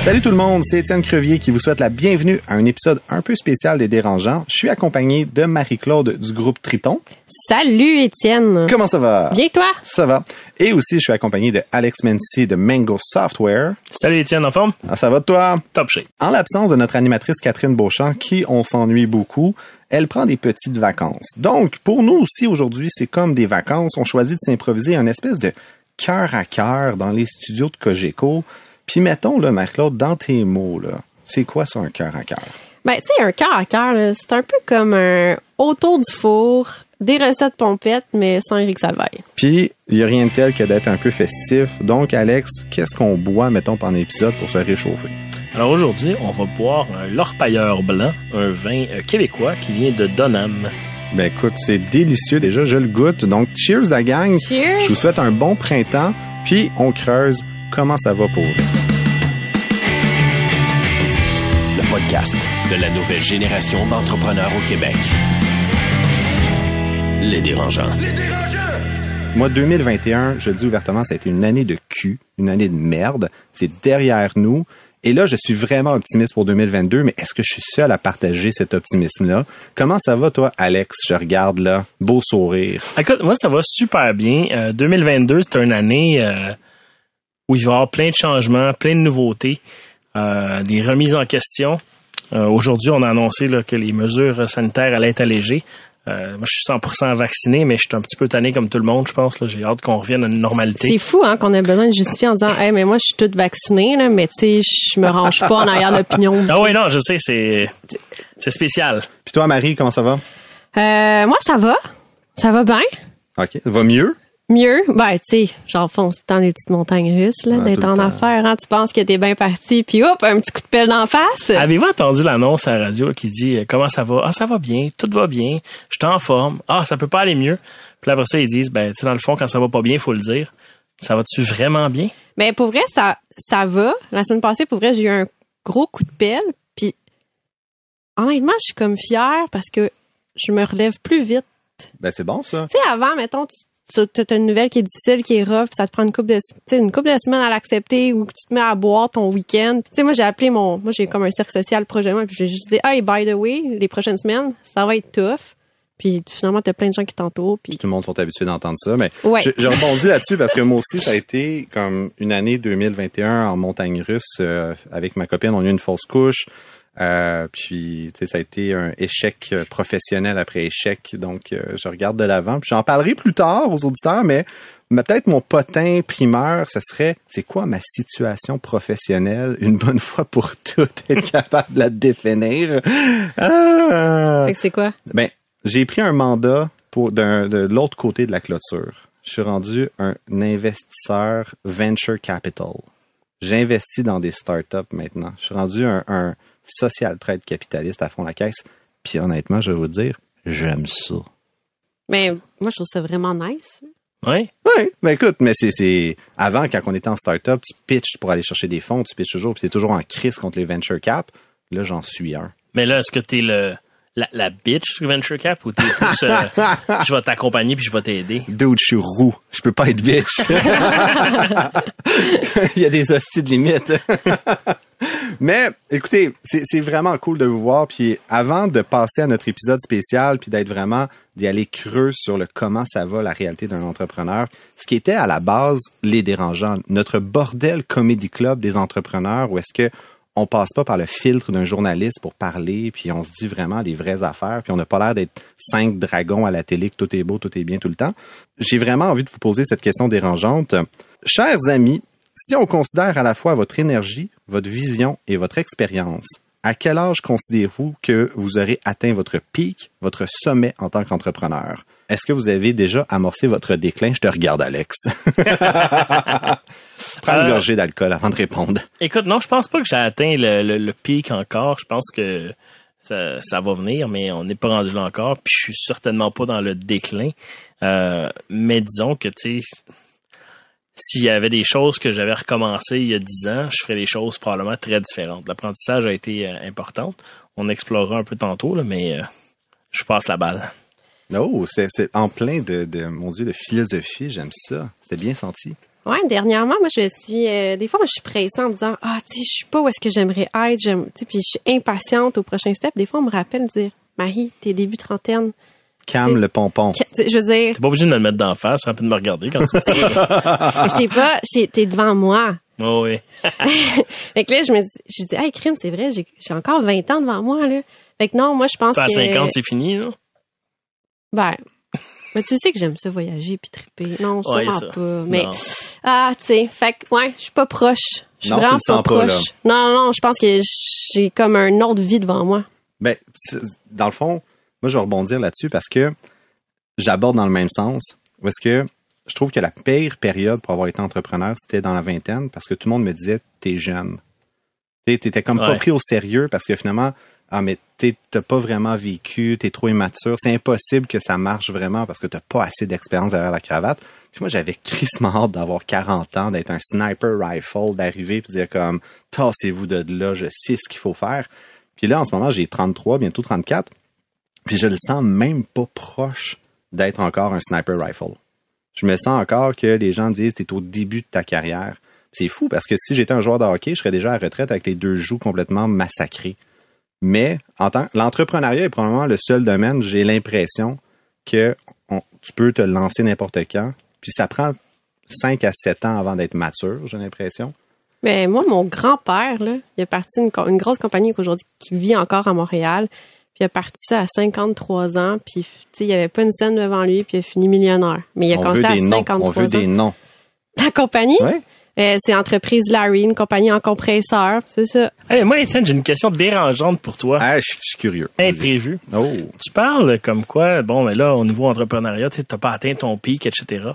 Salut tout le monde, c'est Étienne Crevier qui vous souhaite la bienvenue à un épisode un peu spécial des Dérangeants. Je suis accompagné de Marie-Claude du groupe Triton. Salut Étienne. Comment ça va? Bien toi? Ça va. Et aussi, je suis accompagné de Alex Mency de Mango Software. Salut Étienne, en forme? Ah, ça va de toi? Top shape. En l'absence de notre animatrice Catherine Beauchamp, qui on s'ennuie beaucoup, elle prend des petites vacances. Donc, pour nous aussi aujourd'hui, c'est comme des vacances. On choisit de s'improviser un espèce de cœur à cœur dans les studios de Cogeco. Puis mettons, là, Marie-Claude, dans tes mots, là, c'est quoi ça, un cœur à cœur? Ben, tu sais, un cœur à cœur, là, c'est un peu comme un autour du four, des recettes pompettes, mais sans Eric Salvaille. Puis, il n'y a rien de tel que d'être un peu festif. Donc, Alex, qu'est-ce qu'on boit, mettons, pendant l'épisode pour se réchauffer? Alors aujourd'hui, on va boire un L'Orpailleur blanc, un vin euh, québécois qui vient de Donham. Ben écoute, c'est délicieux déjà, je le goûte. Donc, cheers la gang. Cheers. Je vous souhaite un bon printemps. Puis, on creuse. Comment ça va pour vous? Podcast de la nouvelle génération d'entrepreneurs au Québec. Les dérangeants. Moi, 2021, je le dis ouvertement, ça a été une année de cul, une année de merde. C'est derrière nous. Et là, je suis vraiment optimiste pour 2022, mais est-ce que je suis seul à partager cet optimisme-là? Comment ça va, toi, Alex? Je regarde là. Beau sourire. Écoute, moi, ça va super bien. Euh, 2022, c'est une année euh, où il va y avoir plein de changements, plein de nouveautés, euh, des remises en question. Euh, Aujourd'hui, on a annoncé là, que les mesures sanitaires allaient être allégées. Euh, moi, je suis 100% vacciné, mais je suis un petit peu tanné comme tout le monde, je pense. J'ai hâte qu'on revienne à une normalité. C'est fou, hein, qu'on a besoin de justifier en disant, hey, mais moi, je suis toute vaccinée, là, mais tu sais, je me range pas en arrière l'opinion. Ah oui, non, je sais, c'est c'est spécial. Puis toi, Marie, comment ça va? Euh, moi, ça va. Ça va bien. OK. Va mieux? Mieux? Ben, tu sais, c'est dans les petites montagnes russes, là, Ouais, d'être en affaires, hein. Tu penses que t'es bien parti, puis hop, un petit coup de pelle d'en face? Avez-vous entendu l'annonce à la radio qui dit euh, comment ça va? Ah, ça va bien, tout va bien, je suis en forme. Ah, ça peut pas aller mieux. Puis après ça, ils disent, ben, tu sais, dans le fond, quand ça va pas bien, il faut le dire. Ça va-tu vraiment bien? Mais pour vrai, ça, ça va. La semaine passée, pour vrai, j'ai eu un gros coup de pelle. Puis, honnêtement, je suis comme fière parce que je me relève plus vite. Ben, c'est bon, ça. Tu sais, avant, mettons, tu as une nouvelle qui est difficile, qui est rough, ça te prend une couple de, tu sais, une couple de semaines à l'accepter ou que tu te mets à boire ton week-end. Tu sais, moi, j'ai appelé mon, moi, j'ai comme un cercle social proche de moi, puis j'ai juste dit, hey, by the way, les prochaines semaines, ça va être tough. Puis finalement, t'as plein de gens qui t'entourent, puis Tout le monde sont habitués d'entendre ça, mais Ouais. je, je rebondis là-dessus parce que moi aussi, ça a été comme une année 2021 en montagne russe euh, avec ma copine. On a eu une fausse couche. Euh, puis, tu sais, ça a été un échec euh, professionnel après échec. Donc, euh, je regarde de l'avant. Puis, j'en parlerai plus tard aux auditeurs, mais mais peut-être mon potin primeur, ce serait, c'est quoi ma situation professionnelle une bonne fois pour toutes, être capable de la définir? Ah! C'est quoi? Ben, j'ai pris un mandat pour d'un- de l'autre côté de la clôture. Je suis rendu un investisseur venture capital. J'investis dans des startups maintenant. Je suis rendu un, un social trade capitaliste à fond la caisse. Puis honnêtement, je vais vous dire, j'aime ça. Mais moi, je trouve ça vraiment nice. Oui. Oui, ben écoute, mais c'est, c'est avant quand on était en startup, tu pitches pour aller chercher des fonds, tu pitches toujours, puis c'est toujours en crise contre les venture cap. Là, j'en suis un. Mais là, est-ce que t'es le, la, la bitch du Venture Cap ou t'es plus, euh, je vais t'accompagner puis je vais t'aider? Dude, je suis roux. Je peux pas être bitch. Il y a des hosties de limite. Mais écoutez, c'est vraiment cool de vous voir. Puis avant de passer à notre épisode spécial, puis d'être vraiment d'y aller creux sur le comment ça va la réalité d'un entrepreneur, ce qui était à la base les dérangeants, notre bordel comédie club des entrepreneurs, où est-ce que on passe pas par le filtre d'un journaliste pour parler, puis on se dit vraiment les vraies affaires, puis on n'a pas l'air d'être cinq dragons à la télé, que tout est beau, tout est bien tout le temps. J'ai vraiment envie de vous poser cette question dérangeante. Chers amis, si on considère à la fois votre énergie, votre vision et votre expérience, à quel âge considérez-vous que vous aurez atteint votre pic, votre sommet en tant qu'entrepreneur? est-ce que vous avez déjà amorcé votre déclin? Je te regarde, Alex. Prends une Euh, gorgée d'alcool avant de répondre. Écoute, non, je pense pas que j'ai atteint le, le, le pic encore. Je pense que ça, ça va venir, mais on n'est pas rendu là encore. Puis je suis certainement pas dans le déclin. Euh, mais disons que, tu sais, s'il y avait des choses que j'avais recommencé il y a dix ans, je ferais des choses probablement très différentes. L'apprentissage a été euh, important. On explorera un peu tantôt, là, mais euh, je passe la balle. Oh, c'est c'est en plein de, de, mon Dieu, de philosophie. J'aime ça. C'était bien senti. Ouais, dernièrement, moi, je suis, euh, des fois, moi, je suis pressée en me disant, ah, tu sais, je suis pas où est-ce que j'aimerais être, j'aime, tu sais, puis je suis impatiente au prochain step. Des fois, on me rappelle de dire, Marie, t'es début trentaine. Calme C'est- le pompon. Que- Je veux dire, T'es pas obligé de me le mettre d'en face, un peu de me regarder quand tu dis ça. je t'ai pas, t'es devant moi. Oh, oui. Fait que là, je me dis, je dis, hey, crime, c'est vrai, j'ai j'ai encore 20 ans devant moi, là. Fait que non, moi, je pense Pas à que. 50, c'est fini, là? Ben. Mais tu sais que j'aime ça voyager puis triper. Non, Ouais, sûrement ça. pas. Mais, Non. ah, tu sais, fait que, ouais, je suis pas proche. Je suis vraiment pas pas, proche. non, non, je pense que j'ai comme un autre vie devant moi. Ben, dans le fond, moi, je vais rebondir là-dessus parce que j'aborde dans le même sens. Parce que je trouve que la pire période pour avoir été entrepreneur, c'était dans la vingtaine parce que tout le monde me disait, t'es jeune. T'étais comme pas pris au sérieux parce que finalement, ah, mais t'as pas vraiment vécu, t'es trop immature. C'est impossible que ça marche vraiment parce que t'as pas assez d'expérience derrière la cravate. Puis moi, j'avais crissement hâte d'avoir 40 ans, d'être un sniper rifle, d'arriver puis de dire comme, tassez-vous de là, je sais ce qu'il faut faire. Puis là, en ce moment, j'ai 33, bientôt 34. Puis je le sens même pas proche d'être encore un sniper rifle. Je me sens encore que les gens disent t'es au début de ta carrière. C'est fou parce que si j'étais un joueur de hockey, je serais déjà à retraite avec les deux joues complètement massacrés. Mais l'entrepreneuriat est probablement le seul domaine, j'ai l'impression que tu peux te lancer n'importe quand. Puis ça prend 5 à 7 ans avant d'être mature, j'ai l'impression. Ben, moi, mon grand-père, il a parti une, co- une grosse compagnie aujourd'hui qui vit encore à Montréal. Puis il a parti ça à 53 ans. Puis, tu sais, il n'y avait pas une scène devant lui. Puis il a fini millionnaire. Mais il a on commencé à des noms. 53 On veut ans. des noms. La compagnie, Ouais. euh, c'est Entreprise Larry, une compagnie en compresseur. C'est ça. Hey, moi, Étienne, j'ai une question dérangeante pour toi. Ah, je suis- curieux. Imprévue. Oh. Tu parles comme quoi, bon, mais là, au niveau entrepreneuriat, tu n'as pas atteint ton pic, etc.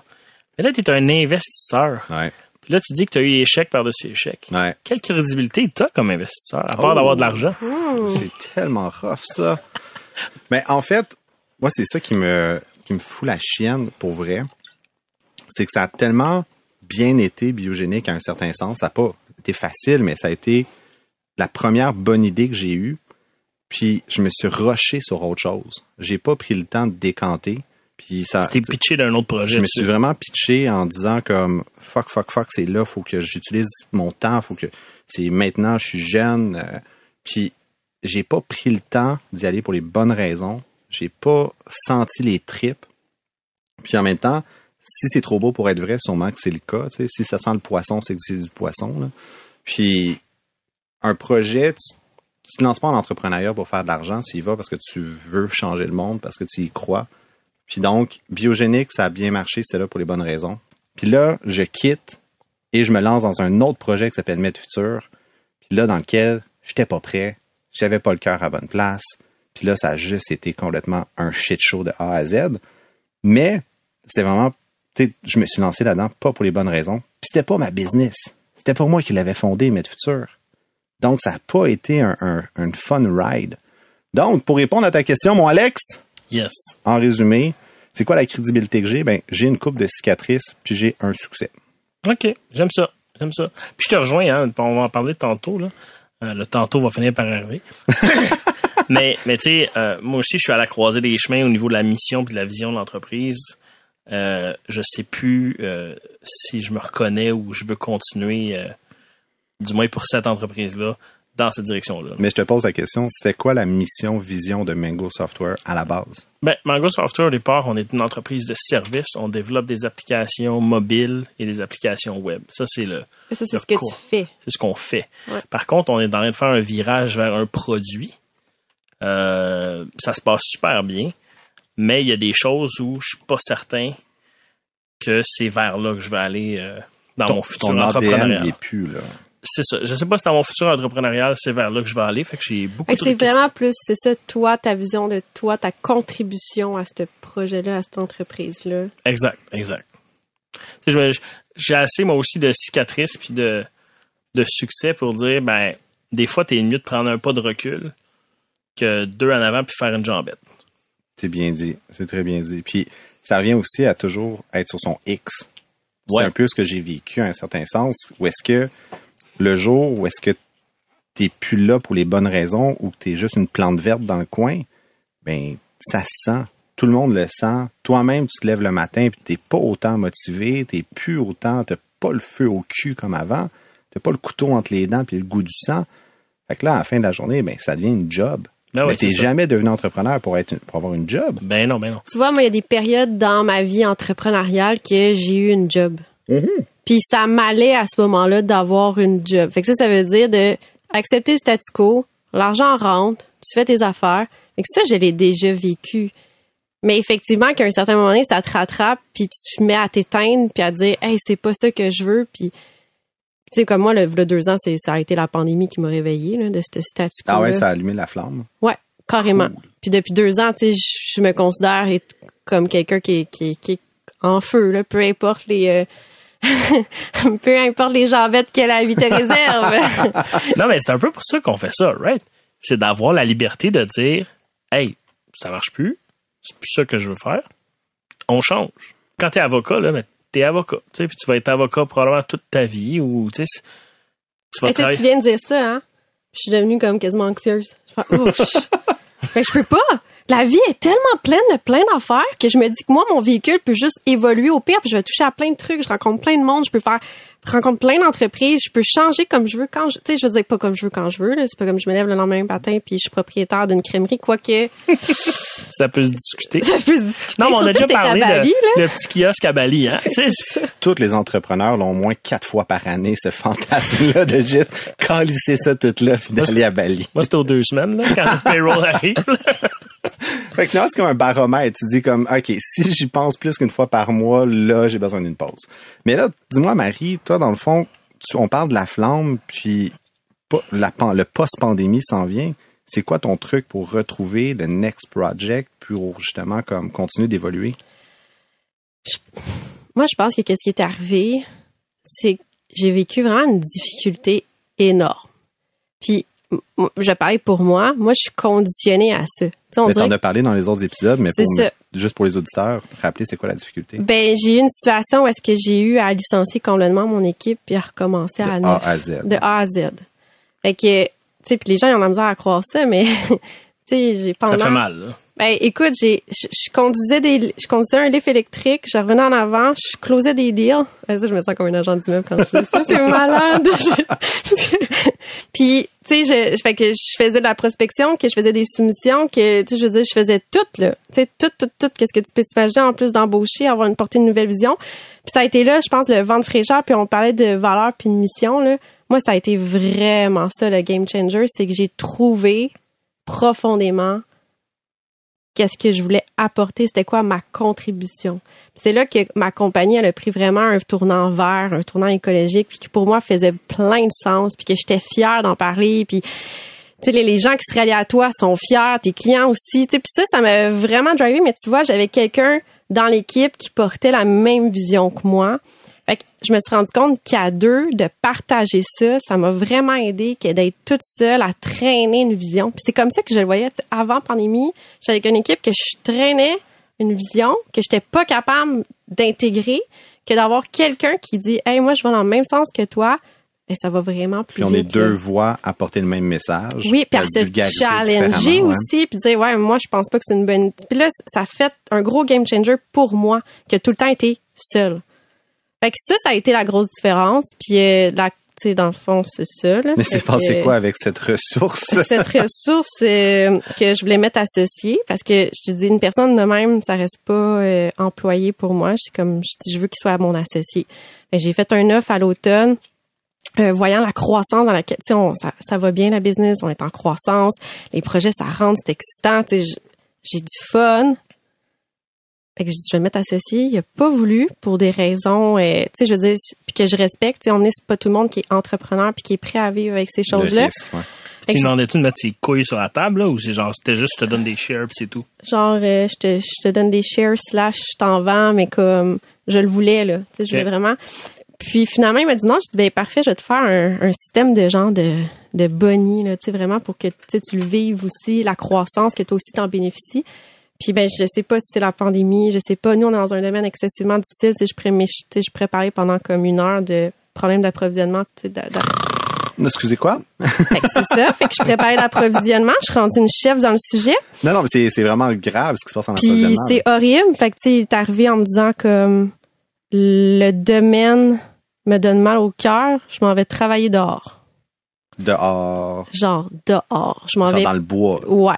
Mais là, tu es un investisseur. Ouais. Puis là, tu dis que tu as eu échec par-dessus échec. Ouais. Quelle crédibilité tu as comme investisseur, à part Oh. d'avoir de l'argent? C'est tellement rough, ça. Mais en fait, moi, c'est ça qui me, qui me fout la chienne, pour vrai. C'est que ça a tellement bien été biogénique à un certain sens. Ça n'a pas été facile, mais ça a été la première bonne idée que j'ai eue. Puis, je me suis rushé sur autre chose. J'ai pas pris le temps de décanter. Puis, ça. T'es pitché d'un autre projet. Je me suis vraiment pitché en disant comme fuck, fuck, fuck, c'est là, faut que j'utilise mon temps, faut que c'est maintenant, je suis jeune. euh, puis j'ai pas pris le temps d'y aller pour les bonnes raisons. J'ai pas senti les tripes. Puis en même temps, si c'est trop beau pour être vrai, sûrement que c'est le cas. Si ça sent le poisson, c'est que c'est du poisson. là. Puis un projet, tu, tu te lances pas en entrepreneuriat pour faire de l'argent, tu y vas parce que tu veux changer le monde, parce que tu y crois. Puis donc, biogénique, ça a bien marché, c'était là pour les bonnes raisons. Puis là, je quitte et je me lance dans un autre projet qui s'appelle Med Futur. Puis là, dans lequel j'étais pas prêt, j'avais pas le cœur à bonne place. Puis là, ça a juste été complètement un shit show de A à Z. Mais c'est vraiment, tu sais, je me suis lancé là-dedans pas pour les bonnes raisons. Puis c'était pas ma business. C'était pas moi qui l'avais fondé, Med Futur. Donc, ça n'a pas été un fun ride. Donc, pour répondre à ta question, mon Alex, Yes. en résumé, c'est quoi la crédibilité que j'ai? Ben, j'ai une coupe de cicatrices, puis j'ai un succès. OK, j'aime ça. J'aime ça. Puis je te rejoins, hein, on va en parler tantôt. Là. Euh, le tantôt va finir par arriver. mais mais tu sais, euh, moi aussi, je suis à la croisée des chemins au niveau de la mission et de la vision de l'entreprise. Euh, je sais plus euh, si je me reconnais ou je veux continuer, du moins pour cette entreprise-là, dans cette direction-là. Mais je te pose la question, c'est quoi la mission, vision de Mango Software à la base? Ben, Mango Software, au départ, on est une entreprise de service. On développe des applications mobiles et des applications web. Ça, c'est le, Ça, c'est ce que tu fais. C'est ce qu'on fait. Ouais. Par contre, on est en train de faire un virage vers un produit. Euh, ça se passe super bien, mais il y a des choses où je suis pas certain que c'est vers là que je vais aller euh, dans mon futur ton ADN, il est plus, là. C'est ça. Je sais pas si dans mon futur entrepreneurial, c'est vers là que je vais aller. Fait que j'ai beaucoup Fait de c'est vraiment plus, c'est ça, toi, ta vision de toi, ta contribution à ce projet-là, à cette entreprise-là. Exact, exact. J'ai assez, moi aussi, de cicatrices puis de, de succès pour dire, ben, des fois, t'es mieux de prendre un pas de recul que deux en avant puis faire une jambette. C'est bien dit. C'est très bien dit. Puis, ça revient aussi à toujours être sur son X. Ouais. C'est un peu ce que j'ai vécu à un certain sens. Où est-ce que le jour où est-ce que t'es plus là pour les bonnes raisons ou que t'es juste une plante verte dans le coin, ben, ça se sent. Tout le monde le sent. Toi-même, tu te lèves le matin puis t'es pas autant motivé, t'es plus autant, t'as pas le feu au cul comme avant, t'as pas le couteau entre les dents puis le goût du sang. Fait que là, à la fin de la journée, ben, ça devient une job. Ben Mais ouais, t'es jamais devenu entrepreneur pour être, pour avoir une job. Ben non, ben non. Tu vois, moi, il y a des périodes dans ma vie entrepreneuriale que j'ai eu une job. Puis ça m'allait à ce moment-là d'avoir une job. Fait que ça, ça veut dire de accepter le statu quo, l'argent rentre, tu fais tes affaires. Fait que ça, je l'ai déjà vécu. Mais effectivement, qu'à un certain moment donné, ça te rattrape, puis tu te mets à t'éteindre, puis à dire, hey, c'est pas ça que je veux, puis tu sais, comme moi, le, le deux ans, c'est, ça a été la pandémie qui m'a réveillé, là, de ce statu quo. Ah ouais, ça a allumé la flamme. Ouais, carrément. Puis depuis deux ans, tu sais, je me considère être comme quelqu'un qui est, qui, est- qui est en feu, là, peu importe les... euh, peu importe les jambettes que la vie te réserve. Non, mais c'est un peu pour ça qu'on fait ça, right? C'est d'avoir la liberté de dire, hey, ça marche plus, c'est plus ça que je veux faire, on change. Quand t'es avocat, là, mais t'es avocat, tu sais, puis tu vas être avocat probablement toute ta vie, ou, tu sais, tu vas tu sais, travailler. tu viens de dire ça, hein? Je suis devenue comme quasiment anxieuse. Je fais, je- Fait que je peux pas. La vie est tellement pleine de plein d'affaires que je me dis que moi, mon véhicule peut juste évoluer au pire, puis je vais toucher à plein de trucs. Je rencontre plein de monde, je peux faire, rencontre plein d'entreprises, je peux changer comme je veux quand je, tu sais, je veux dire pas comme je veux quand je veux, là. C'est pas comme je me lève le lendemain matin puis je suis propriétaire d'une crèmerie, quoique Ça peut se discuter. ça peut se discuter. Non, mais on a déjà c'est parlé Bali, de là. le petit kiosque à Bali, hein? C'est- Tous les entrepreneurs l'ont au moins quatre fois par année, ce fantasme-là de juste calisser ça tout là puis d'aller à Bali. Moi, c'était aux deux semaines, là, quand le payroll arrive. Fait que c'est comme un baromètre. Tu dis comme, OK, si j'y pense plus qu'une fois par mois, là, j'ai besoin d'une pause. Mais là, dis-moi, Marie, toi, dans le fond, on parle de la flamme, puis le post-pandémie s'en vient. C'est quoi ton truc pour retrouver le next project pour justement comme continuer d'évoluer? Moi, je pense que qu'est-ce qui est arrivé, c'est que j'ai vécu vraiment une difficulté énorme. Puis, je parle pour moi. Moi, je suis conditionnée à ça. Tu sais, on Mais dirait t'en as parlé dans les autres épisodes, mais pour, juste pour les auditeurs, rappeler c'est quoi la difficulté? Ben, j'ai eu une situation où est-ce que j'ai eu à licencier complètement mon équipe puis à recommencer à De A neuf. à Z. De A à Z. Fait que, tu sais, puis les gens, ils ont la misère à croire ça, mais, tu sais, j'ai pendant... Ça fait mal, là. Ben, écoute, j'ai, je, je conduisais des, je conduisais un lift électrique, je revenais en avant, je closais des deals. Ben, ça, je me sens comme un agent d'immeuble quand je dis ça, c'est malade. Puis, tu sais, je, fait que je faisais de la prospection, que je faisais des soumissions, que, tu sais, je veux dire, je faisais tout, là. Tu sais, tout, tout, tout, qu'est-ce que tu peux t'imaginer en plus d'embaucher, avoir une portée de nouvelle vision. Puis ça a été là, je pense, le vent de fraîcheur, puis on parlait de valeur puis de mission, là. Moi, ça a été vraiment ça, le game changer, c'est que j'ai trouvé profondément qu'est-ce que je voulais apporter, c'était quoi ma contribution. C'est là que ma compagnie elle a pris vraiment un tournant vert, un tournant écologique, puis qui pour moi faisait plein de sens, puis que j'étais fière d'en parler, puis tu sais les, les gens qui se rallient à toi sont fiers, tes clients aussi, tu sais puis ça ça m'a vraiment drivé mais tu vois, j'avais quelqu'un dans l'équipe qui portait la même vision que moi. Fait que je me suis rendu compte qu'à deux, de partager ça, ça m'a vraiment aidé que d'être toute seule à traîner une vision. Puis c'est comme ça que je le voyais. Avant pandémie, j'étais avec une équipe que je traînais une vision que j'étais pas capable d'intégrer, que d'avoir quelqu'un qui dit Hey, moi, je vais dans le même sens que toi, et ça va vraiment plus Puis on est deux voix à porter le même message. Oui, puis à se challenger différemment, ouais. aussi, puis dire ouais, moi je pense pas que c'est une bonne. Puis là, ça a fait un gros game changer pour moi, qui a tout le temps été seul. Fait que ça, ça a été la grosse différence. Puis euh, la, tu sais, dans le fond, c'est ça. Là. Mais c'est passé quoi avec cette ressource? cette ressource euh, que je voulais mettre associée parce que je te dis une personne de même ça reste pas euh, employé pour moi c'est comme je dis je veux qu'il soit mon associé j'ai fait un offre à l'automne euh, voyant la croissance dans laquelle tu sais on- ça, ça va bien la business on est en croissance les projets ça rentre c'est excitant tu sais j'ai du fun Fait que je dis, je vais me mettre associé. Il a pas voulu pour des raisons, euh, tu sais, je veux dire, puis que je respecte. Tu sais, on est c'est pas tout le monde qui est entrepreneur puis qui est prêt à vivre avec ces choses-là. ouais. Tu demandais-tu de mettre tes couilles sur la table, là, ou c'est genre, c'était juste, je te donne des shares pis c'est tout? genre, euh, je, te, je te donne des shares slash je t'en vends, mais comme je le voulais, là. Tu sais, je voulais vraiment. Puis finalement, il m'a dit non. Je dis, ben parfait, je vais te faire un, un système de genre de, de boni, là, tu sais, vraiment pour que tu sais, tu le vives aussi, la croissance, que toi aussi t'en bénéficies. Puis ben, je sais pas si c'est la pandémie, je sais pas. Nous, on est dans un domaine excessivement difficile. Sais, je je parler pendant comme une heure de problèmes d'approvisionnement. Excusez quoi? Fait que c'est ça. Fait que je préparais l'approvisionnement. Je suis rendue une chef dans le sujet. Non, non, mais c'est, vraiment grave ce qui se passe en Puis approvisionnement. c'est horrible. Fait que tu sais, arrivé en me disant comme le domaine me donne mal au cœur, je m'en vais travailler dehors. Dehors, Genre dehors. Je m'en genre vais. dans le bois. Ouais.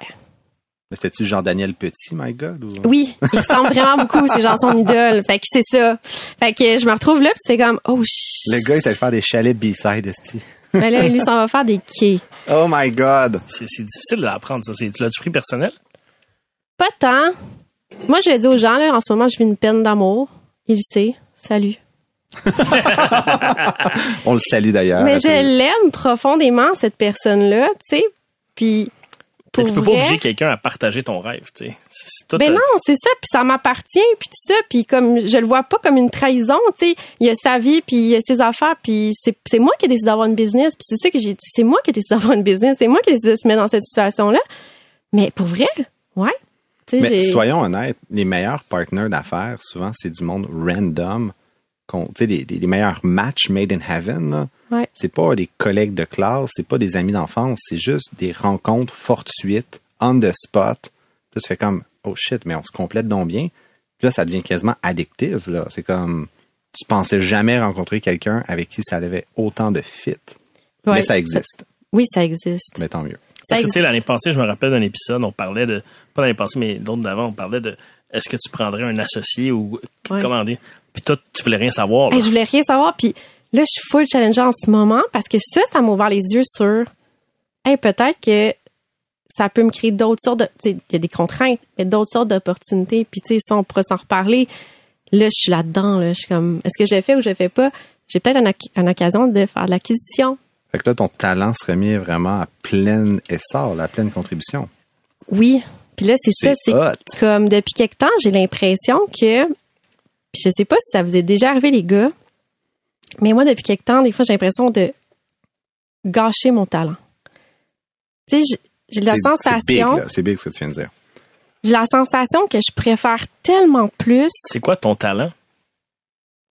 Mais C'était-tu Jean-Daniel Petit, my God? Ou... Oui, il ressemble vraiment beaucoup. C'est genre son idole. Fait que c'est ça. Fait que je me retrouve là, puis c'est comme oh shit. Le gars, il allé faire des chalets B-side, esti. Mais là, lui, s'en va faire des quais. Oh my God! C'est, c'est difficile de l'apprendre, ça. C'est, tu l'as-tu pris personnel? Pas tant. Moi, je le dis aux gens, là, en ce moment, je vis une peine d'amour. Il le sait. Salut. On le salue d'ailleurs. Mais je l'aime profondément, cette personne-là, tu sais. Puis, pour Mais tu peux pas obliger quelqu'un à partager ton rêve, tu sais. Tout, Ben euh, non, c'est ça, puis ça m'appartient, puis tout ça, puis comme je le vois pas comme une trahison, tu sais, il y a sa vie, puis il y a ses affaires, puis c'est c'est moi qui ai décidé d'avoir une business, puis c'est ça que j'ai dit, c'est moi qui ai décidé d'avoir une business, c'est moi qui ai décidé de se mettre dans cette situation-là. Mais pour vrai, ouais. Tu sais, Mais soyons honnêtes, les meilleurs partners d'affaires, souvent, c'est du monde random. Qu'on- Tu sais, les, les- les meilleurs matchs made in heaven, Ouais. c'est pas des collègues de classe, c'est pas des amis d'enfance, c'est juste des rencontres fortuites, on the spot. Là, tu fais comme, oh shit, mais on se complète donc bien. Puis là, ça devient quasiment addictif, là. C'est comme, tu pensais jamais rencontrer quelqu'un avec qui ça avait autant de fit. Ouais. Mais ça existe. Oui, ça existe. Mais tant mieux. Ça Parce que, tu sais, l'année passée, je me rappelle d'un épisode, on parlait de, pas l'année passée, mais l'autre d'avant, on parlait de, est-ce que tu prendrais un associé ou, Ouais. comment dire? Puis toi, tu voulais rien savoir, là. Hey, je voulais rien savoir, puis là, je suis full challenger en ce moment, parce que ça, ça m'a ouvert les yeux sur, hey, peut-être que ça peut me créer d'autres sortes de, tu sais, il y a des contraintes, mais d'autres sortes d'opportunités, puis tu sais, ça, on pourra s'en reparler. Là, je suis là-dedans, là, je suis comme, est-ce que je le fais ou je le fais pas? J'ai peut-être une, occasion de faire de l'acquisition. Fait que là, ton talent serait mis vraiment à plein essor, à pleine contribution. Oui. Puis là, c'est ça, C'est comme depuis quelque temps, j'ai l'impression que puis je sais pas si ça vous est déjà arrivé les gars, mais moi depuis quelque temps, des fois j'ai l'impression de gâcher mon talent. Tu sais, j'ai- la C'est- C'est big, sensation, là. C'est big ce que tu viens de dire. j'ai la sensation que je préfère tellement plus C'est quoi ton talent?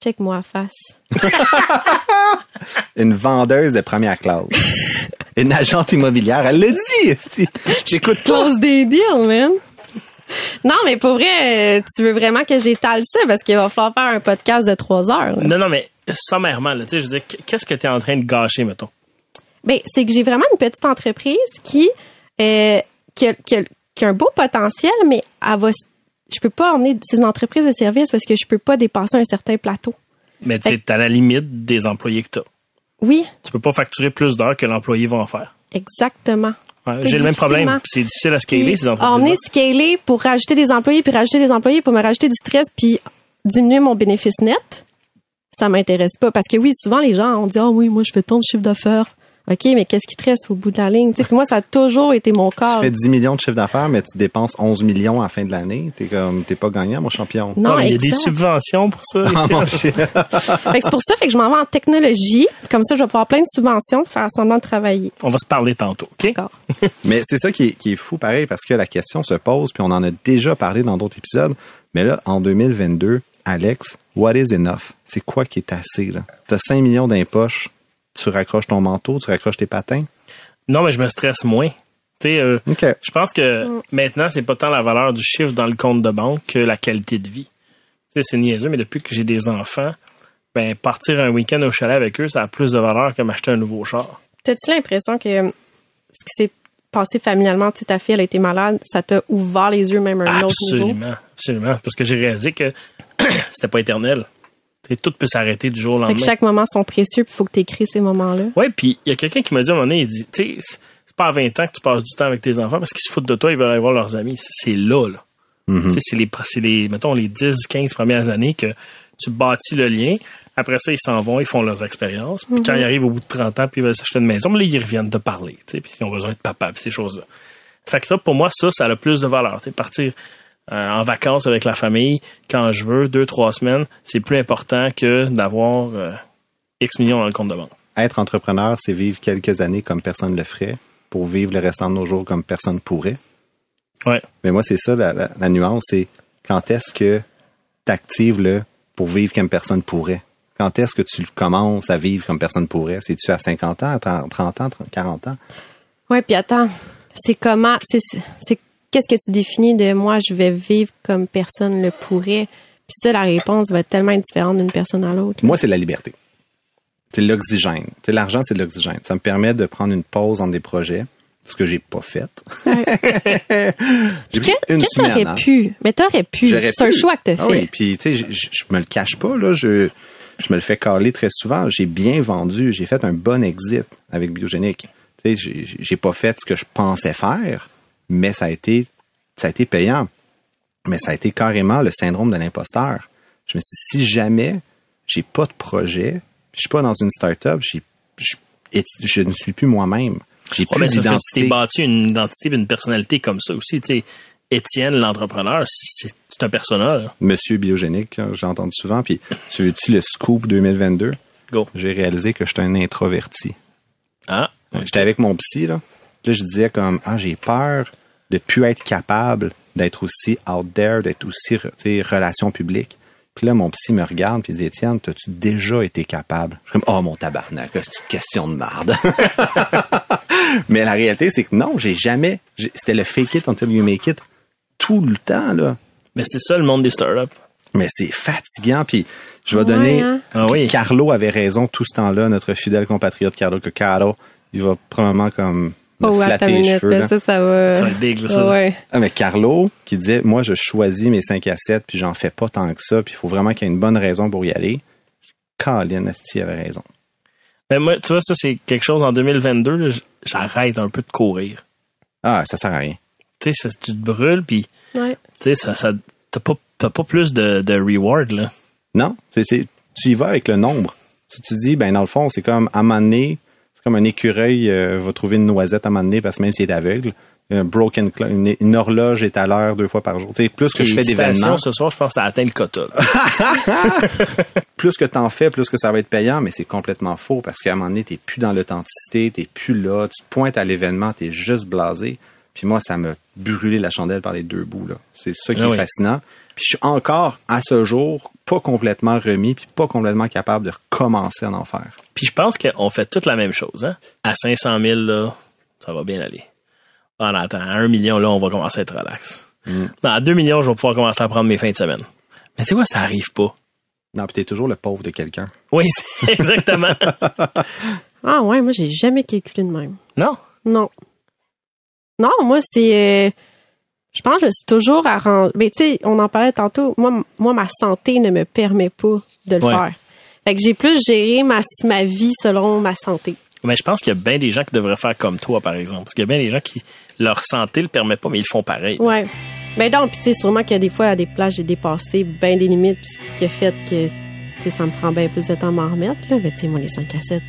check moi face. Une vendeuse de première classe. Une agente immobilière. Elle l'a dit. J'écoute. Close des deals, man. Non, mais pour vrai, euh, tu veux vraiment que j'étale ça parce qu'il va falloir faire un podcast de trois heures. là. Non, non, mais sommairement, là, tu sais, je veux dire, qu'est-ce que tu es en train de gâcher, mettons? Ben, c'est que j'ai vraiment une petite entreprise qui, euh, qui, a, qui a- qui a un beau potentiel, mais elle va, je peux pas emmener ces entreprises de services parce que je peux pas dépasser un certain plateau. Mais tu es à la limite des employés que tu as. Oui, Tu peux pas facturer plus d'heures que l'employé va en faire. exactement. Ouais, J'ai le même problème. C'est difficile à scaler, Puis, ces entreprises. emmener scaler pour rajouter des employés, puis rajouter des employés pour me rajouter du stress, puis diminuer mon bénéfice net, ça m'intéresse pas. Parce que oui, souvent les gens ont dit, ah oui, moi je fais tant de chiffre d'affaires. OK, mais qu'est-ce qui te reste au bout de la ligne? Tu sais, puis moi, ça a toujours été mon Tu corps. fais 10 millions de chiffre d'affaires, mais tu dépenses 11 millions à la fin de l'année. T'es comme, t'es pas gagnant, mon champion. Non, il y a des subventions pour ça. Ah, Étienne. mon chien. Fait que c'est pour ça fait que je m'en vais en technologie. Comme ça, je vais pouvoir plein de subventions pour faire semblant de travailler. On va se parler tantôt, OK? D'accord. Mais c'est ça qui est, qui est fou, pareil, parce que la question se pose, puis on en a déjà parlé dans d'autres épisodes. Mais là, en 2022, Alex, what is enough? C'est quoi qui est assez, là? T'as 5 millions d'impoches, tu raccroches ton manteau, tu raccroches tes patins? Non, mais je me stresse moins. Tu sais, euh, je pense que Mm. maintenant, c'est pas tant la valeur du chiffre dans le compte de banque que la qualité de vie. Tu sais, c'est niaiseux, mais depuis que j'ai des enfants, ben, partir un week-end au chalet avec eux, ça a plus de valeur que m'acheter un nouveau char. T'as-tu l'impression que euh, ce qui s'est passé familialement, tu sais, ta fille, elle a été malade, ça t'a ouvert les yeux même à un autre niveau? Absolument, absolument. Parce que j'ai réalisé que c'était pas éternel. Tout peut s'arrêter du jour au Fait lendemain. que chaque moment sont précieux, puis faut que tu écris ces moments-là. Ouais, puis il y a quelqu'un qui m'a dit à un moment donné, il dit, tu sais, c'est- pas à 20 ans que tu passes du temps avec tes enfants parce qu'ils se foutent de toi, ils veulent aller voir leurs amis. C'est là, là. Mhm. Tu sais, c'est les, c'est les, mettons, les 10, 15 premières années que tu bâtis le lien. Après ça, ils s'en vont, ils font leurs expériences. Puis quand ils arrivent au bout de 30 ans, puis ils veulent s'acheter une maison, mais là, ils reviennent te parler, tu sais, puis ils ont besoin de papa, puis ces choses-là. Fait que là, pour moi, ça, ça a le plus de valeur. Tu sais, partir euh, en vacances avec la famille, quand je veux, deux, trois semaines, c'est plus important que d'avoir euh, X millions dans le compte de banque. Être entrepreneur, c'est vivre quelques années comme personne ne le ferait pour vivre le restant de nos jours comme personne pourrait. Ouais. Mais moi, c'est ça la, la- la nuance, c'est quand est-ce que tu actives le pour vivre comme personne pourrait? Quand est-ce que tu commences à vivre comme personne pourrait? C'est-tu à 50 ans, à 30 30 ans, 30, 40 ans? Ouais, puis attends, c'est comment, c'est, c'est qu'est-ce que tu définis de moi, je vais vivre comme personne le pourrait? Puis ça, la réponse va être tellement différente d'une personne à l'autre. Moi, c'est la liberté. C'est l'oxygène. L'argent, c'est de l'oxygène. Ça me permet de prendre une pause entre des projets, ce que j'ai pas fait. J'ai Que, t'aurais hein. pu, mais t'aurais pu. C'est un choix que t'as Ah fait. oui, puis tu sais, je, me le cache pas là, je je me le fais caler très souvent. J'ai bien vendu, j'ai fait un bon exit avec Biogénique. Tu sais, j'ai pas fait ce que je pensais faire, mais ça a été ça a été payant. Mais ça a été carrément le syndrome de l'imposteur. Je me suis dit, si jamais j'ai pas de projet, je suis pas dans une start-up, je, je ne suis plus moi-même. J'ai Ouais, plus que tu t'es d'identité. bâti une identité une personnalité comme ça aussi. Tu sais, Étienne, l'entrepreneur, c'est c'est un persona. là. Monsieur biogénique, hein, j'ai entendu souvent. Puis, tu veux-tu le scoop 2022? Go. J'ai réalisé que j'étais un introverti. Ah, J'étais avec mon psy, là. Là, je disais comme, ah, j'ai peur de plus être capable d'être aussi out there, d'être aussi, tu sais, relation publique. Puis là, mon psy me regarde puis il dit, Étienne, t'as-tu déjà été capable? Je suis comme, oh, mon tabarnak, c'est une question de marde. Mais la réalité, c'est que non, j'ai jamais, c'était le fake it until you make it tout le temps, là. mais c'est ça le monde des startups. Mais c'est fatigant. Puis je vais Ouais, donner. hein? Ah puis oui. Carlo avait raison tout ce temps-là, notre fidèle compatriote Carlo, que Carlo, il va probablement comme me Oh, flatter les minute, cheveux. là, ça, ça va. Ça va être big, là, ça. Ouais. Ah, mais Carlo, qui disait, moi, je choisis mes 5 à 7, puis j'en fais pas tant que ça, puis il faut vraiment qu'il y ait une bonne raison pour y aller. Colin Asti avait raison. Mais moi, tu vois, ça, c'est quelque chose en 2022, là, j- j'arrête un peu de courir. Ah, ça sert à rien. Tu sais, tu te brûles, puis Ouais. tu sais, ça, ça, t'as pas, t'as pas plus de, de reward, là. Non, c'est, c'est- tu y vas avec le nombre. Si tu dis, ben dans le fond, c'est comme à un moment donné, c'est comme un écureuil euh, va trouver une noisette à un moment donné parce que même s'il est aveugle, un broken clock, une, une horloge est à l'heure deux fois par jour. Tu sais, plus que je fais d'événements, Ce soir, je pense que t'as atteint le quota. plus que t'en fais, plus que ça va être payant, mais c'est complètement faux parce qu'à un moment donné, t'es plus dans l'authenticité, t'es plus là, tu te pointes à l'événement, t'es juste blasé. Puis moi, ça m'a brûlé la chandelle par les deux bouts. C'est ça qui Ah est oui. fascinant. Puis je suis encore, à ce jour, pas complètement remis, puis pas complètement capable de recommencer à en faire. Puis je pense qu'on fait toute la même chose. Hein? À 500 000, là, ça va bien aller. Ah, non, attends, à 1 million, là, on va commencer à être relax. Mm. Non, à 2 millions, je vais pouvoir commencer à prendre mes fins de semaine. Mais tu sais quoi, ça arrive pas. Non, puis t'es toujours le pauvre de quelqu'un. Oui, c'est exactement. Ah ouais, moi j'ai jamais calculé de même. non? Non. Non, moi c'est euh, je pense que je suis toujours à rendre mais tu sais, on en parlait tantôt, moi moi ma santé ne me permet pas de le Ouais. faire. Fait que j'ai plus géré ma ma vie selon ma santé. Mais je pense qu'il y a bien des gens qui devraient faire comme toi, par exemple. Parce qu'il y a bien des gens qui, leur santé le permet pas, mais ils le font pareil. Ouais. Ben donc, puis tu sais sûrement qu'il y a des fois à des plages j'ai dépassé bien des limites ce qui a fait que tu sais ça me prend bien plus de temps à m'en remettre là, mais tu sais moi les 5 à 7,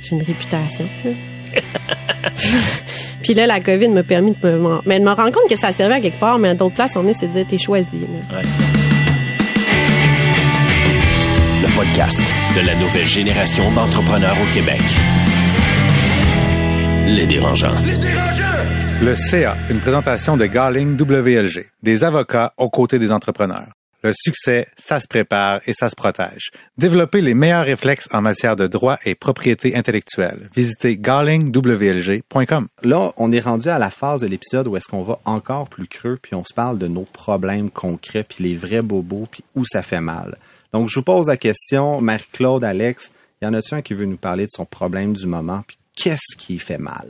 j'ai une réputation. là. Puis là, la COVID m'a permis de me, mais de me rendre compte que ça servait à quelque part, mais à d'autres places, on est, c'est de dire, t'es choisi. Ouais. Le podcast de la nouvelle génération d'entrepreneurs au Québec. Les dérangeants. Le CA, une présentation de Garling WLG, des avocats aux côtés des entrepreneurs. Le succès, ça se prépare et ça se protège. Développez les meilleurs réflexes en matière de droit et propriété intellectuelle. Visitez garlingwlg.com. Là, on est rendu à la phase de l'épisode où est-ce qu'on va encore plus creux, puis on se parle de nos problèmes concrets, puis les vrais bobos, puis où ça fait mal. Donc, je vous pose la question, Marie-Claude, Alex, y en a-tu un qui veut nous parler de son problème du moment, puis qu'est-ce qui fait mal?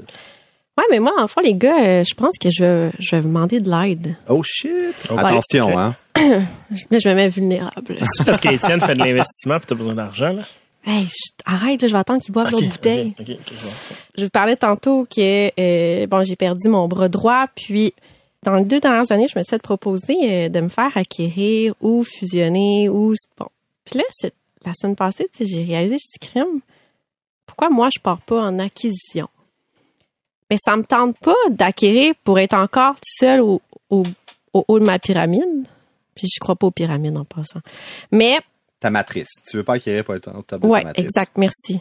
Ouais, mais moi, en fait, les gars, euh, je pense que je, vais- je vais vous demander de l'aide. Oh shit! Attention, hein? Là, je me mets vulnérable. C'est parce qu'Étienne fait de l'investissement puis t'as besoin d'argent, là. hey, je- arrête, là, je vais attendre qu'ils boivent Ok, l'autre bouteille. je vous parlais tantôt que, euh, bon, j'ai perdu mon bras droit, puis dans les deux dernières années, je me suis fait proposer euh, de me faire acquérir ou fusionner ou bon. Puis là, la semaine passée, j'ai réalisé, j'ai dit crime. Pourquoi moi je pars pas en acquisition? Mais ça me tente pas d'acquérir pour être encore tout seul au, au, au haut de ma pyramide. Puis je crois pas aux pyramides en passant. Mais Ta matrice. Tu veux pas acquérir pour être top de Ouais, matrice. exact, merci.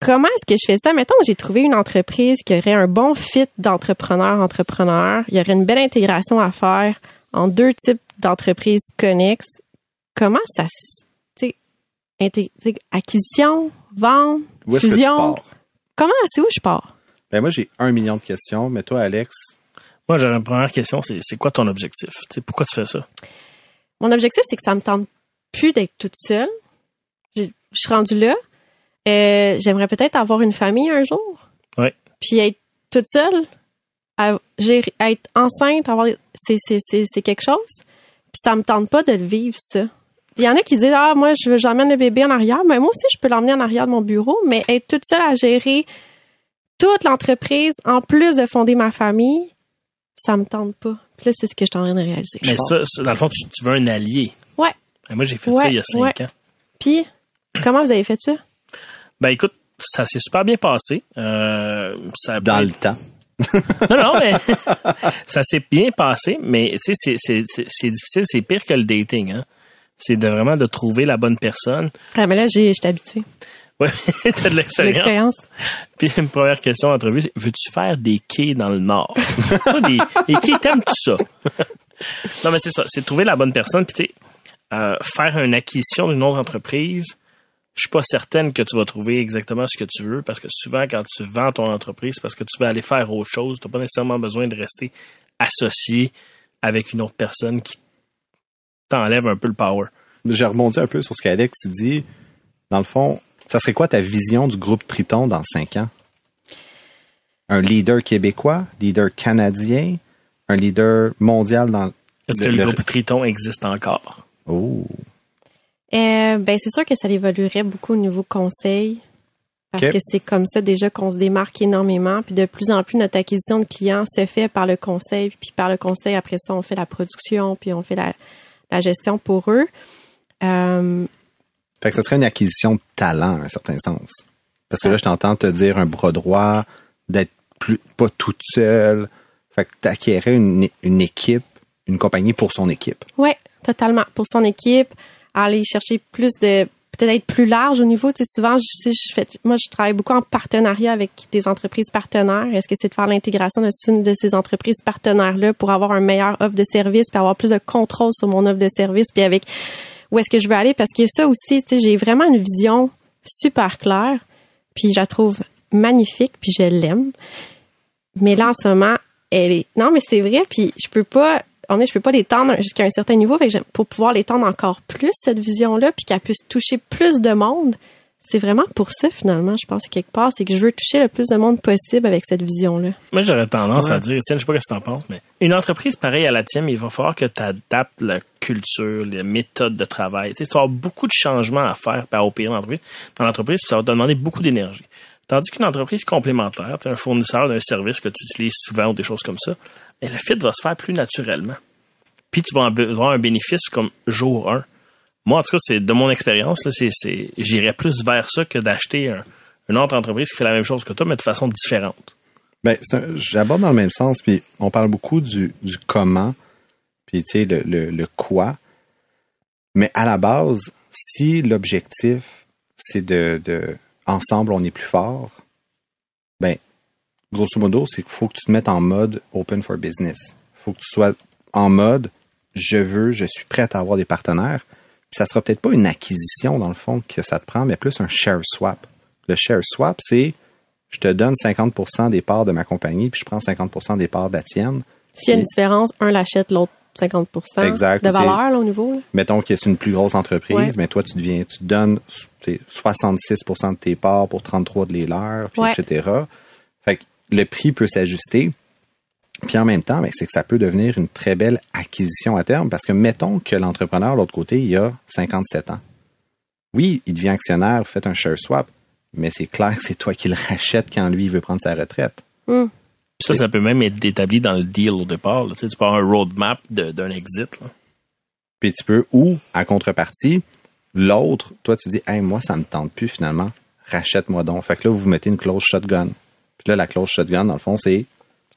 Comment est-ce que je fais ça? Mettons j'ai trouvé une entreprise qui aurait un bon fit d'entrepreneur-entrepreneur. Il y aurait une belle intégration à faire en deux types d'entreprises connexes. Comment ça se, tu sais, acquisition, vente, Où est-ce que tu fusion? pars? Comment, c'est où je pars? Ben moi, j'ai un million de questions, mais toi, Alex, Moi, j'aurais une première question, c'est c'est quoi ton objectif? Pourquoi tu fais ça? Mon objectif, c'est que ça me tente plus d'être toute seule. J'ai- Je suis rendue là. Euh, J'aimerais peut-être avoir une famille un jour. Ouais. Puis être toute seule, à, gérer- à être enceinte, avoir c'est c'est c'est c'est quelque chose. Puis ça me tente pas de le vivre ça. Il y en a qui disent ah moi je veux j'emmène le bébé en arrière, mais moi aussi je peux l'emmener en arrière de mon bureau, mais être toute seule à gérer toute l'entreprise en plus de fonder ma famille, ça me tente pas. Puis là c'est ce que je suis en train de réaliser. Mais ça, ça, dans le fond, tu, tu veux un allié. Ouais. Et moi, j'ai fait Ouais, ça il y a cinq ouais. ans. Puis comment vous avez fait ça? Ben écoute, ça s'est super bien passé. Euh, ça a dans pas- le temps. Non, non, mais ça s'est bien passé, mais tu sais, c'est- c'est c'est- c'est difficile, c'est pire que le dating. Hein? C'est de vraiment de trouver la bonne personne. Ah, mais là, j'ai, j'étais habituée. Ouais, t'as de l'expérience. Puis une première question d'entrevue, c'est veux-tu faire des quais dans le Nord? Des, des quais, t'aimes-tu ça? non, mais c'est ça, c'est trouver la bonne personne. Puis tu sais, euh, faire une acquisition d'une autre entreprise, je suis pas certaine que tu vas trouver exactement ce que tu veux parce que souvent, quand tu vends ton entreprise, c'est parce que tu veux aller faire autre chose. Tu n'as pas nécessairement besoin de rester associé avec une autre personne qui t'enlève un peu le power. J'ai rebondi un peu sur ce qu'Alex dit. Dans le fond, ça serait quoi ta vision du groupe Triton dans cinq ans? Un leader québécois, leader canadien, un leader mondial dans Est-ce que le, groupe Triton existe encore? Oh. Euh, ben, c'est sûr que ça évoluerait beaucoup au niveau conseil. Parce que c'est comme ça déjà qu'on se démarque énormément. Puis de plus en plus, notre acquisition de clients se fait par le conseil. Puis par le conseil, après ça, on fait la production, puis on fait la, la gestion pour eux. Euh, Fait que ça serait une acquisition de talent, à un certain sens. Parce que là, je t'entends te dire un bras droit, d'être plus, pas toute seule. Fait que t'acquérais une, une équipe, une compagnie pour son équipe. Oui, totalement. Pour son équipe, aller chercher plus de peut-être être plus large au niveau. Tu sais, souvent, je, fais, moi, je travaille beaucoup en partenariat avec des entreprises partenaires. Est-ce que c'est de faire l'intégration de de ces entreprises partenaires-là pour avoir un meilleur offre de service, puis avoir plus de contrôle sur mon offre de service, puis avec où est-ce que je veux aller? Parce que ça aussi, tu sais, j'ai vraiment une vision super claire, puis je la trouve magnifique, puis je l'aime. Mais là, en ce moment, elle est. Non, mais c'est vrai, puis je peux pas. On est, je peux pas l'étendre jusqu'à un certain niveau. Fait pour pouvoir l'étendre encore plus, cette vision-là, puis qu'elle puisse toucher plus de monde, c'est vraiment pour ça, finalement, je pense, quelque part. C'est que je veux toucher le plus de monde possible avec cette vision-là. Moi, j'aurais tendance Ouais. à dire, Étienne, je sais pas ce que tu en penses, mais une entreprise pareille à la tienne, il va falloir que tu adaptes la culture, les méthodes de travail. Tu vas avoir beaucoup de changements à faire par opérer dans l'entreprise. Dans l'entreprise, ça va te demander beaucoup d'énergie. Tandis qu'une entreprise complémentaire, tu un fournisseur d'un service que tu utilises souvent ou des choses comme ça, mais le fit va se faire plus naturellement. Puis tu vas avoir un bénéfice comme jour 1. Moi, en tout cas, c'est de mon expérience, j'irais plus vers ça que d'acheter un- une autre entreprise qui fait la même chose que toi, mais de façon différente. Ben, j'aborde dans le même sens, puis on parle beaucoup du, comment, puis tu sais, le quoi. Mais à la base, si l'objectif, c'est de, de ensemble, on est plus fort, ben, grosso modo, c'est qu'il faut que tu te mettes en mode open for business. Il faut que tu sois en mode je veux, je suis prêt à avoir des partenaires. Ça sera peut-être pas une acquisition, dans le fond, que ça te prend, mais plus un share swap. Le share swap, c'est je te donne 50% des parts de ma compagnie, puis je prends 50% des parts de la tienne. S'il y a une différence, un l'achète, l'autre 50 Exact, de valeur là, au niveau. là. Mettons que c'est une plus grosse entreprise, Ouais. mais toi, tu deviens, tu donnes tu sais, 66% de tes parts pour 33 de les leurs, puis Ouais. etc. Fait que le prix peut s'ajuster. Puis en même temps, ben, c'est que ça peut devenir une très belle acquisition à terme parce que mettons que l'entrepreneur, de l'autre côté, il a 57 ans. Oui, il devient actionnaire, vous faites un share swap, mais c'est clair que c'est toi qui le rachète quand lui il veut prendre sa retraite. Puis Ça, ça peut même être établi dans le deal au départ. là. Tu, sais, tu peux avoir un roadmap de- d'un exit. là. Puis tu peux, ou, à contrepartie, l'autre, toi, tu dis, hey, moi, ça me tente plus finalement, rachète-moi donc. Fait que là, vous vous mettez une clause shotgun. Puis là, la clause shotgun, dans le fond, c'est,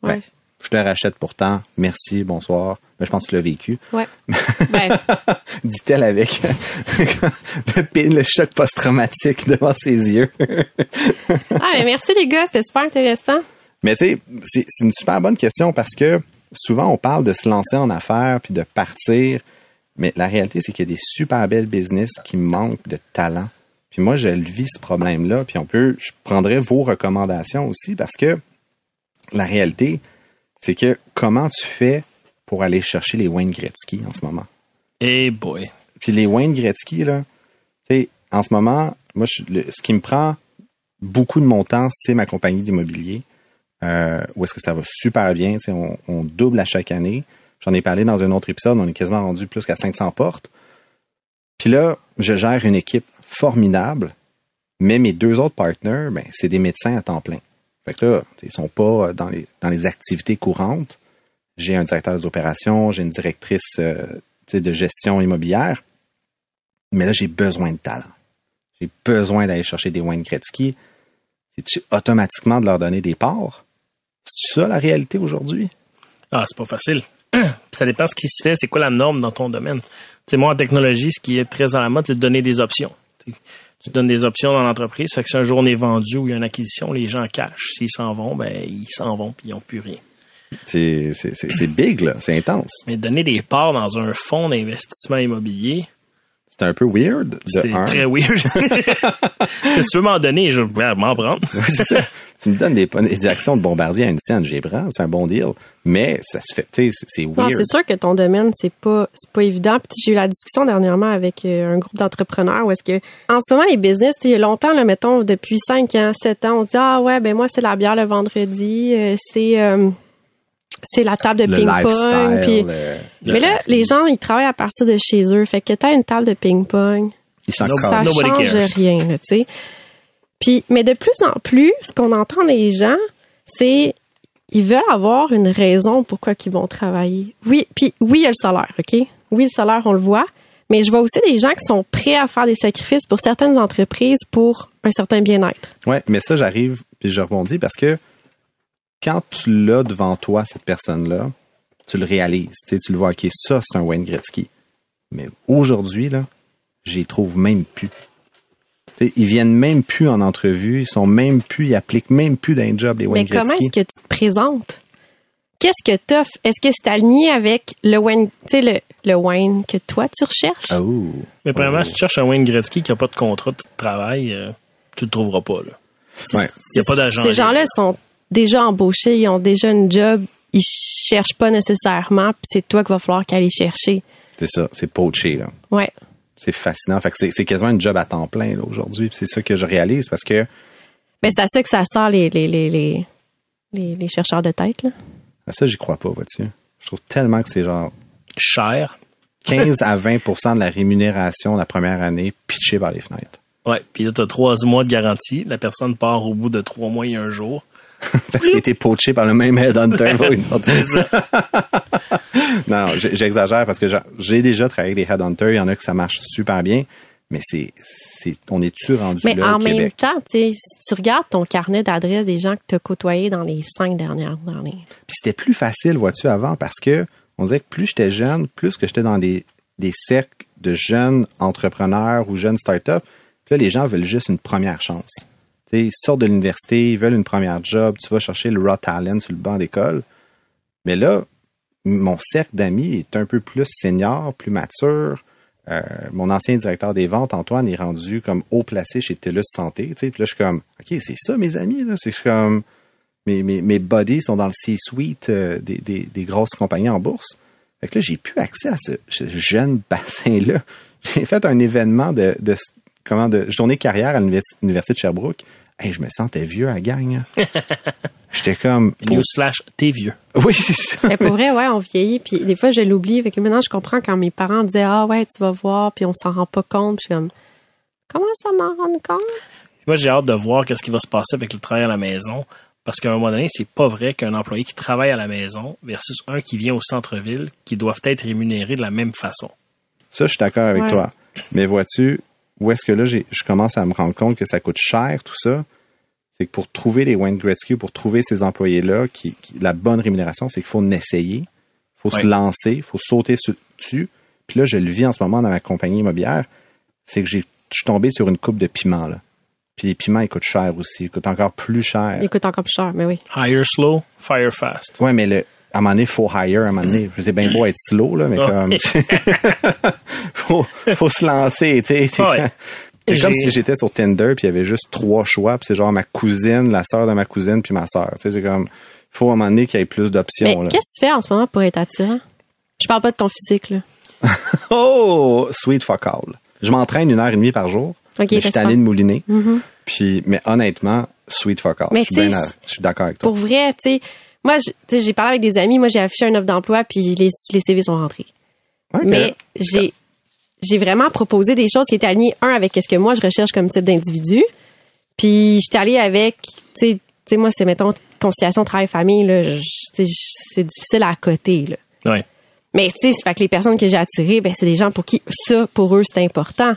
Ouais. ben, je te rachète pourtant, merci, bonsoir. Mais je pense que tu l'as vécu. Ouais. ben, Dit-elle avec le, choc post-traumatique devant ses yeux. ah, mais merci les gars, c'était super intéressant. Mais tu sais, c'est c'est une super bonne question parce que souvent on parle de se lancer en affaires puis de partir, mais la réalité c'est qu'il y a des super belles business qui manquent de talent. Puis moi je le vis ce problème-là, puis on peut, je prendrais vos recommandations aussi parce que la réalité c'est que comment tu fais pour aller chercher les Wayne Gretzky en ce moment? Eh boy. Puis les Wayne Gretzky, là, tu sais, en ce moment, moi, je- le- ce qui me prend beaucoup de mon temps, c'est ma compagnie d'immobilier. Euh, où est-ce que ça va super bien? tu sais, On, on double à chaque année. J'en ai parlé dans un autre épisode, on est quasiment rendu plus qu'à 500 portes. Puis là, je gère une équipe formidable, mais mes deux autres partenaires, ben, c'est des médecins à temps plein. Fait que là, ils sont pas dans les, dans les activités courantes. J'ai un directeur des opérations, j'ai une directrice euh, de gestion immobilière. Mais là, j'ai besoin de talent. J'ai besoin d'aller chercher des Wayne Gretzky. C'est-tu automatiquement de leur donner des parts? C'est ça la réalité aujourd'hui? Ah, c'est pas facile. Ça dépend ce qui se fait, c'est quoi la norme dans ton domaine. Sais, moi, en technologie, ce qui est très à la mode, c'est de donner des options. Tu donnes des options dans l'entreprise, fait que si un jour on est vendu ou il y a une acquisition, les gens cachent. S'ils s'en vont, ben, ils s'en vont puis ils n'ont plus rien. C'est, c'est, c'est, c'est big, là. C'est intense. Mais donner des parts dans un fonds d'investissement immobilier, C'est un peu weird. De c'est un. très weird. si tu veux m'en donner, je vais m'en prendre. Oui, c'est ça. tu me donnes des, des actions de bombardier à une scène, j'ai prends, c'est un bon deal. Mais ça se fait, tu sais, c'est- weird. c'est sûr que ton domaine, c'est pas, c'est pas évident. Puis j'ai eu la discussion dernièrement avec euh, un groupe d'entrepreneurs où est-ce que, en ce moment, les business, tu sais, il y a longtemps, là, mettons, depuis 5 ans, 7 ans, on dit, ah ouais, ben moi, c'est la bière le vendredi, euh, c'est, euh, c'est la table de ping-pong. Puis, mais là, les gens, ils travaillent à partir de chez eux. Fait que t'as une table de ping-pong, ça Nobody change cares. rien, là, tu sais. Puis, mais de plus en plus, ce qu'on entend des gens, c'est ils veulent avoir une raison pourquoi ils vont travailler. Oui, puis oui, il y a le salaire, OK? Oui, le salaire, on le voit. Mais je vois aussi des gens qui sont prêts à faire des sacrifices pour certaines entreprises pour un certain bien-être. Ouais, mais ça, j'arrive, puis je rebondis parce que quand tu l'as devant toi, cette personne-là, tu le réalises. Tu sais, tu le vois, OK, ça, c'est un Wayne Gretzky. Mais aujourd'hui, là, j'y trouve même plus. Tu sais, ils viennent même plus en entrevue, ils sont même plus, ils appliquent même plus d'un job, les Wayne Mais comment est-ce que tu te présentes? Qu'est-ce que t'offres? Est-ce que c'est aligné avec le Wayne, tu sais, le, le Wayne que toi, tu recherches? Oh. Mais premièrement, si tu cherches un Wayne Gretzky qui n'a pas de contrat de travail, euh, tu le trouveras pas. Là. Ouais. Il n'y a pas d'agent. Ces gens-là sont déjà embauchés, ils ont déjà une job, ils cherchent pas nécessairement, puis c'est toi qu'il va falloir qu'aller chercher. C'est ça, c'est poaché, là. Ouais. C'est fascinant. Fait que c'est, quasiment une job à temps plein, là, aujourd'hui. Puis c'est ça que je réalise parce que Mais c'est à ça que ça sort les, les, les, les, les, les chercheurs de tête, là. ben ça, j'y crois pas, vois-tu. Je trouve tellement que c'est genre Cher. 15 à 20% de la rémunération la première année pitchée par les fenêtres. Ouais. Puis là, tu as trois mois de garantie. La personne part au bout de trois mois et un jour. Parce qu'il a été poaché par le même headhunter. non, j'exagère parce que j'a- j'ai déjà travaillé avec des headhunters. Il y en a que ça marche super bien. Mais c'est, c'est, on est-tu rendu Mais là en au même Québec? temps, si tu regardes ton carnet d'adresses des gens que tu as côtoyés dans les cinq dernières années. Puis c'était plus facile, vois-tu, avant, parce que on disait que plus j'étais jeune, plus que j'étais dans des, des cercles de jeunes entrepreneurs ou jeunes là, les gens veulent juste une première chance. Ils sortent de l'université, ils veulent une première job, tu vas chercher le raw talent sur le banc d'école. Mais là, mon cercle d'amis est un peu plus senior, plus mature. Euh, mon ancien directeur des ventes, Antoine, est rendu comme haut placé chez TELUS Santé. Puis là, je suis comme, OK, c'est ça, mes amis. Là. C'est comme, mes, mes, mes buddies sont dans le C-suite euh, des, des, grosses compagnies en bourse. Fait que là, j'ai plus accès à ce, ce jeune bassin-là. J'ai fait un événement de, de comment de journée carrière à l'Univers- l'Université de Sherbrooke. Hey, je me sentais vieux à la gang. hein. J'étais comme. Newsflash, t'es vieux. Oui, c'est ça. Mais pour vrai, ouais, on vieillit. Puis des fois, je l'oublie. Fait que maintenant, je comprends quand mes parents disaient Ah ouais, tu vas voir, puis on s'en rend pas compte. Puis je suis comme Comment ça m'en rendre compte? Moi, j'ai hâte de voir qu'est-ce qui va se passer avec le travail à la maison. Parce qu'à un moment donné, c'est pas vrai qu'un employé qui travaille à la maison versus un qui vient au centre-ville, qui doivent être rémunérés de la même façon. Ça, je suis d'accord avec Ouais. toi. Mais vois-tu, où est-ce que là, j'ai- je commence à me rendre compte que ça coûte cher, tout ça? C'est que pour trouver les Wayne Gretzky, pour trouver ces employés-là, qui, qui- la bonne rémunération, c'est qu'il faut en essayer, il faut se lancer, il faut sauter dessus. Puis là, je le vis en ce moment dans ma compagnie immobilière, c'est que j'ai, je suis tombé sur une coupe de piments, là. Puis les piments, ils coûtent cher aussi, ils coûtent encore plus cher. Il coûte encore plus cher, mais oui. Hire slow, fire fast. Ouais, mais le, à un moment donné, faut hire, à un moment donné. C'est bien beau être slow, là, mais comme, faut, faut se lancer, tu sais. C'est Ouais. quand- c'est comme si j'étais sur Tinder puis il y avait juste trois choix puis c'est genre ma cousine, la sœur de ma cousine puis ma sœur. Tu sais, c'est comme, faut à un moment donné qu'il y ait plus d'options, là. qu'est-ce que tu fais en ce moment pour être attirant? Je parle pas de ton physique, là. Oh, sweet fuck all. Je m'entraîne une heure et demie par jour. Mais je suis tanné de mouliner. Puis, mais honnêtement, sweet fuck all. Mais je suis d'accord avec toi. Pour vrai, tu sais, moi, j'ai parlé avec des amis, moi, j'ai affiché une offre d'emploi, puis les, les CV sont rentrés. Mais j'ai j'ai vraiment proposé des choses qui étaient alignées, un, avec ce que moi, je recherche comme type d'individu. Puis, j'étais allée avec, tu sais, moi, c'est, mettons, conciliation travail-famille, là, c'est difficile à côté, là. Ouais. Mais tu sais, c'est fait que les personnes que j'ai attirées, ben c'est des gens pour qui ça, pour eux, c'est important.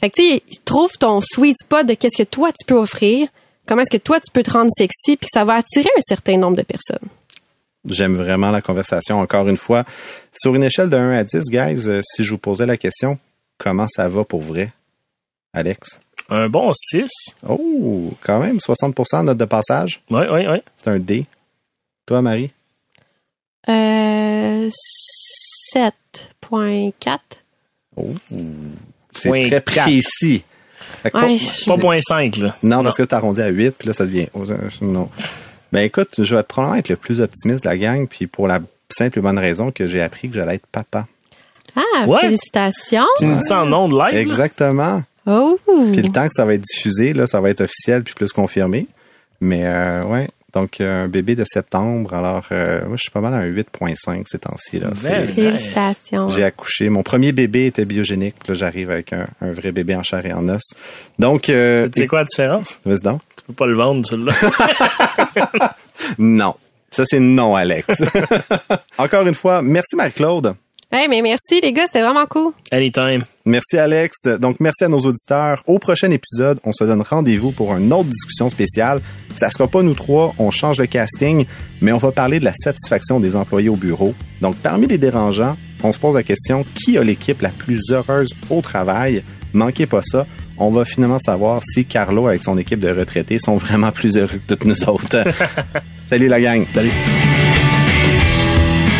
Fait que tu sais, trouve ton sweet spot de qu'est-ce que toi tu peux offrir, comment est-ce que toi tu peux te rendre sexy, puis que ça va attirer un certain nombre de personnes? J'aime vraiment la conversation. Encore une fois, sur une échelle de 1 à 10, guys, euh, si je vous posais la question, comment ça va pour vrai, Alex? Un bon 6. Oh, quand même, 60 note de passage. Oui, oui, oui. C'est un D. Toi, Marie? Euh, 7.4. Oh, c'est très précis. Ouais, pas- je- Pas point 5, là. Non, parce que tu arrondi à 8, puis là, ça devient... euh, Non. Ben écoute, je vais probablement être le plus optimiste de la gang, puis pour la simple et bonne raison que j'ai appris que j'allais être papa. Ah, Ouais. félicitations. Tu nous dis ça en nom de live? Exactement. Oh. Puis le temps que ça va être diffusé, là, ça va être officiel puis plus confirmé. Mais euh, ouais, donc euh, un bébé de septembre. Alors, euh, moi, je suis pas mal à un 8.5 ces temps-ci. Là. Very Félicitations. J'ai accouché. Mon premier bébé était biogénique. Là, j'arrive avec un, un vrai bébé en chair et en os. Donc, euh, Tu sais quoi la différence? vas-y donc. Tu peux pas le vendre, celui-là. Non. Ça, c'est non, Alex. Encore une fois, merci Marie-Claude. Hey, mais merci les gars, c'était vraiment cool. Anytime. Merci Alex. Donc merci à nos auditeurs. Au prochain épisode, on se donne rendez-vous pour une autre discussion spéciale. Ça sera pas nous trois, on change de casting, mais on va parler de la satisfaction des employés au bureau. Donc parmi les dérangeants, on se pose la question qui a l'équipe la plus heureuse au travail? Manquez pas ça. On va finalement savoir si Carlo avec son équipe de retraités sont vraiment plus heureux que toutes nous autres. Salut la gang. Salut.